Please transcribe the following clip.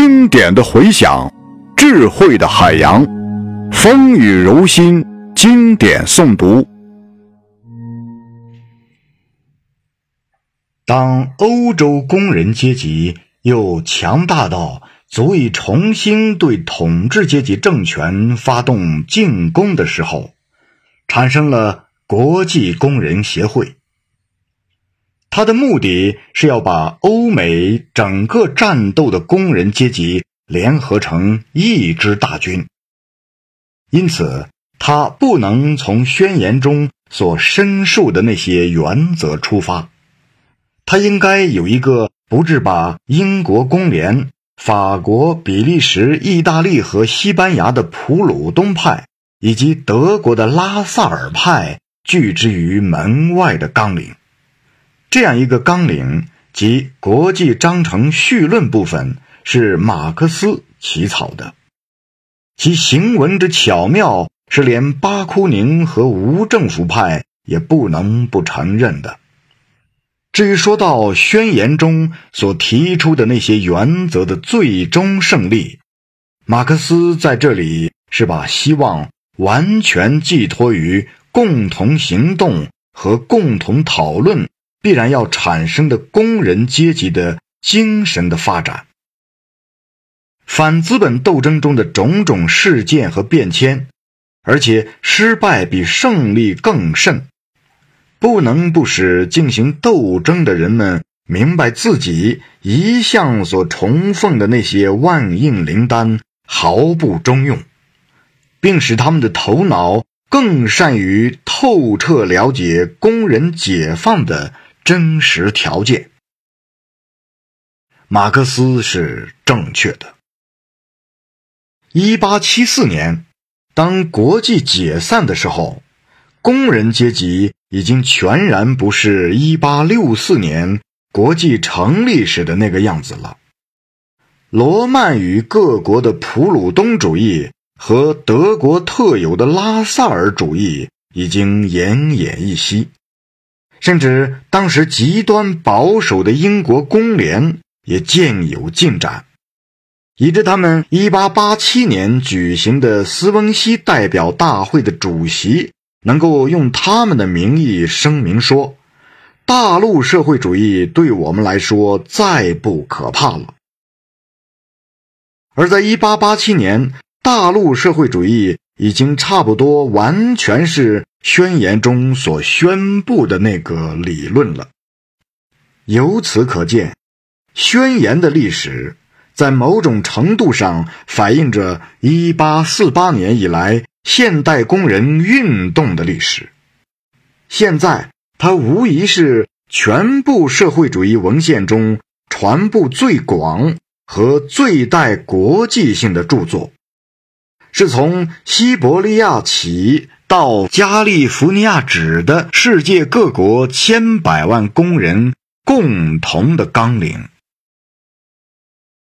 经典的回响，智慧的海洋，风雨柔心，经典诵读。当欧洲工人阶级又强大到足以重新对统治阶级政权发动进攻的时候，产生了国际工人协会。他的目的是要把欧美整个战斗的工人阶级联合成一支大军，因此他不能从宣言中所申述的那些原则出发，他应该有一个不致把英国工联、法国、比利时、意大利和西班牙的普鲁东派以及德国的拉萨尔派拒之于门外的纲领。这样一个纲领及国际章程序论部分是马克思起草的，其行文之巧妙是连巴库宁和无政府派也不能不承认的。至于说到宣言中所提出的那些原则的最终胜利，马克思在这里是把希望完全寄托于共同行动和共同讨论。必然要产生的工人阶级的精神的发展，反资本斗争中的种种事件和变迁，而且失败比胜利更甚，不能不使进行斗争的人们明白自己一向所崇奉的那些万应灵丹毫不中用，并使他们的头脑更善于透彻了解工人解放的。真实条件，马克思是正确的。一八七四年，当国际解散的时候，工人阶级已经全然不是一八六四年国际成立时的那个样子了。罗曼与各国的普鲁东主义和德国特有的拉萨尔主义已经奄奄一息。甚至当时极端保守的英国工联也渐有进展，以致他们1887年举行的斯温西代表大会的主席能够用他们的名义声明说：“大陆社会主义对我们来说再不可怕了。”而在1887年，大陆社会主义已经差不多完全是。宣言中所宣布的那个理论了。由此可见，宣言的历史在某种程度上反映着1848年以来现代工人运动的历史。现在，它无疑是全部社会主义文献中传播最广和最带国际性的著作，是从西伯利亚起。到加利福尼亚止的世界各国千百万工人共同的纲领。